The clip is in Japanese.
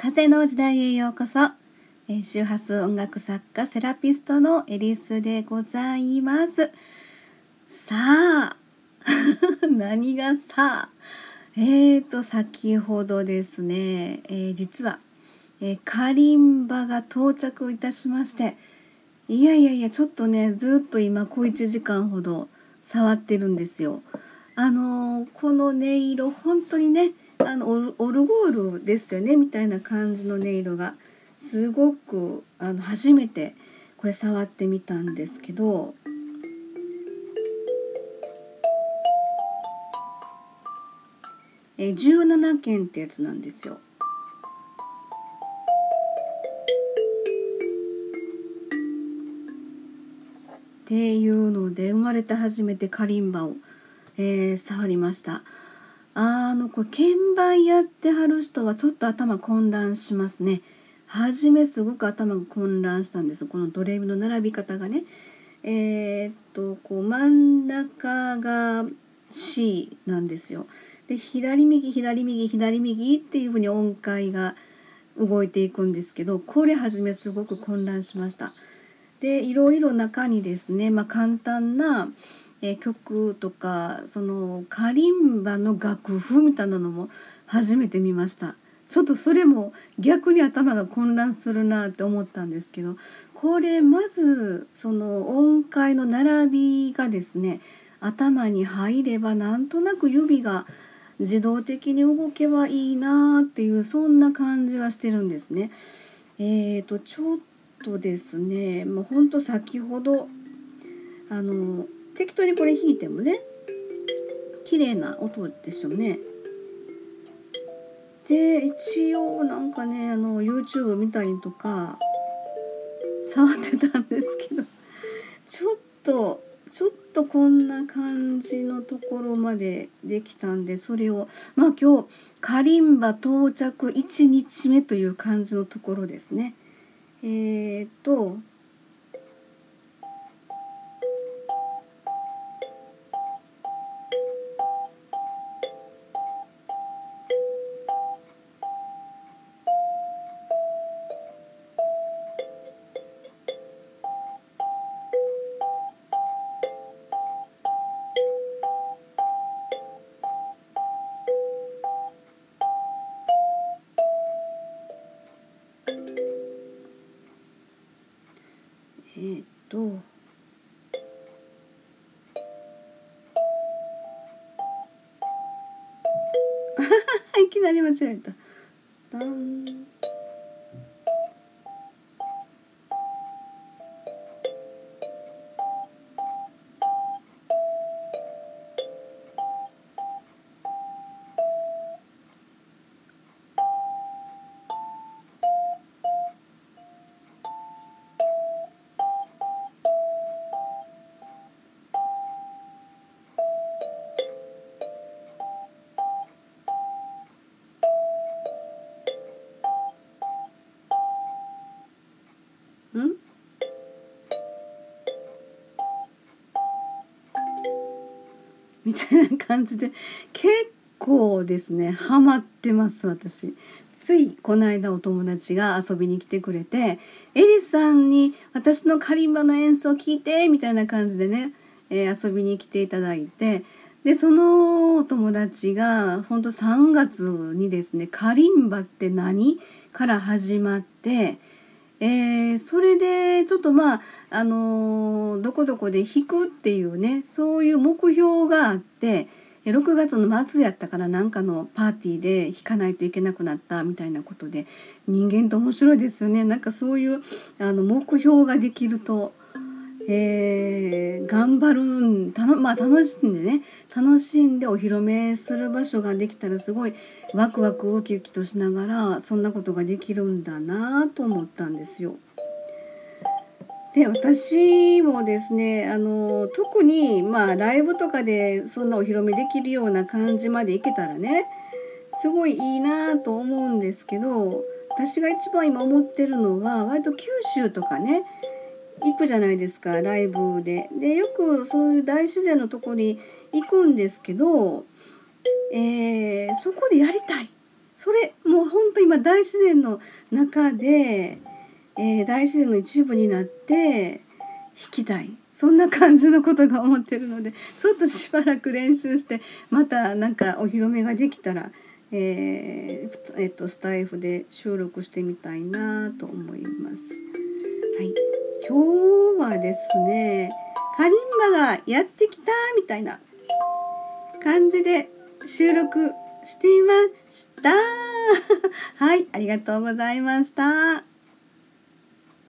風の時代へようこそ、え、周波数音楽作家セラピストのエリスでございます。さあ 何がさあ？えーと先ほどですね、えー、実は、えー、カリンバが到着いたしましていやいやいやちょっとねずっと今小1時間ほど触ってるんですよ。あの、この音色本当にねあのオルゴールですよねみたいな感じの音色がすごくあの初めてこれ触ってみたんですけどえ17件ってやつなんですよ。っていうので生まれて初めてカリンバを、えー、触りました。あのこれ鍵盤やってはる人はちょっと頭混乱しますね。初めすごく頭が混乱したんですこのドレミの並び方がね。えー、っとこう真ん中が C なんですよ。で左右左右左右っていうふうに音階が動いていくんですけどこれ初めすごく混乱しました。でいろいろ中にですね、まあ、簡単なえー、曲とかそのカリンバの楽譜みたいなのも初めて見ましたちょっとそれも逆に頭が混乱するなって思ったんですけどこれまずその音階の並びがですね頭に入ればなんとなく指が自動的に動けばいいなっていうそんな感じはしてるんですね。えーとちょっとですねもうほんと先ほどあの適当にこれ弾いてもね綺麗な音でしょうね。で一応なんかねあの YouTube 見たりとか触ってたんですけどちょっとちょっとこんな感じのところまでできたんでそれをまあ今日カリンバ到着1日目という感じのところですね。えー、っとえー、っ といきなり間違えた。ダンみたいな感じで結構ですねハマってます私ついこの間お友達が遊びに来てくれて「エリさんに私のカリンバの演奏聞いて」みたいな感じでね、えー、遊びに来ていただいてでそのお友達がほんと3月にですね「カリンバって何?」から始まってえー、それでちょっとまああのー、どこどこで弾くっていうねそういう目標があって6月の末やったからなんかのパーティーで弾かないといけなくなったみたいなことで人間って面白いですよね。なんかそういうあの目標ができるとえー、頑張るんたの、まあ、楽しんでね楽しんでお披露目する場所ができたらすごいワクワクウキウキとしながらそんなことができるんだなと思ったんですよ。で私もですねあの特にまあライブとかでそんなお披露目できるような感じまでいけたらねすごいいいなと思うんですけど私が一番今思ってるのは割と九州とかね行くじゃないですかライブで。でよくそういう大自然のとこに行くんですけど、えー、そこでやりたいそれもう本当に今大自然の中で、えー、大自然の一部になって弾きたいそんな感じのことが思ってるのでちょっとしばらく練習してまたなんかお披露目ができたら、えーえっと、スタイフで収録してみたいなと思います。はい、今日はですねカリンバがやってきたみたいな感じで収録していました。はい、ありがとうございました。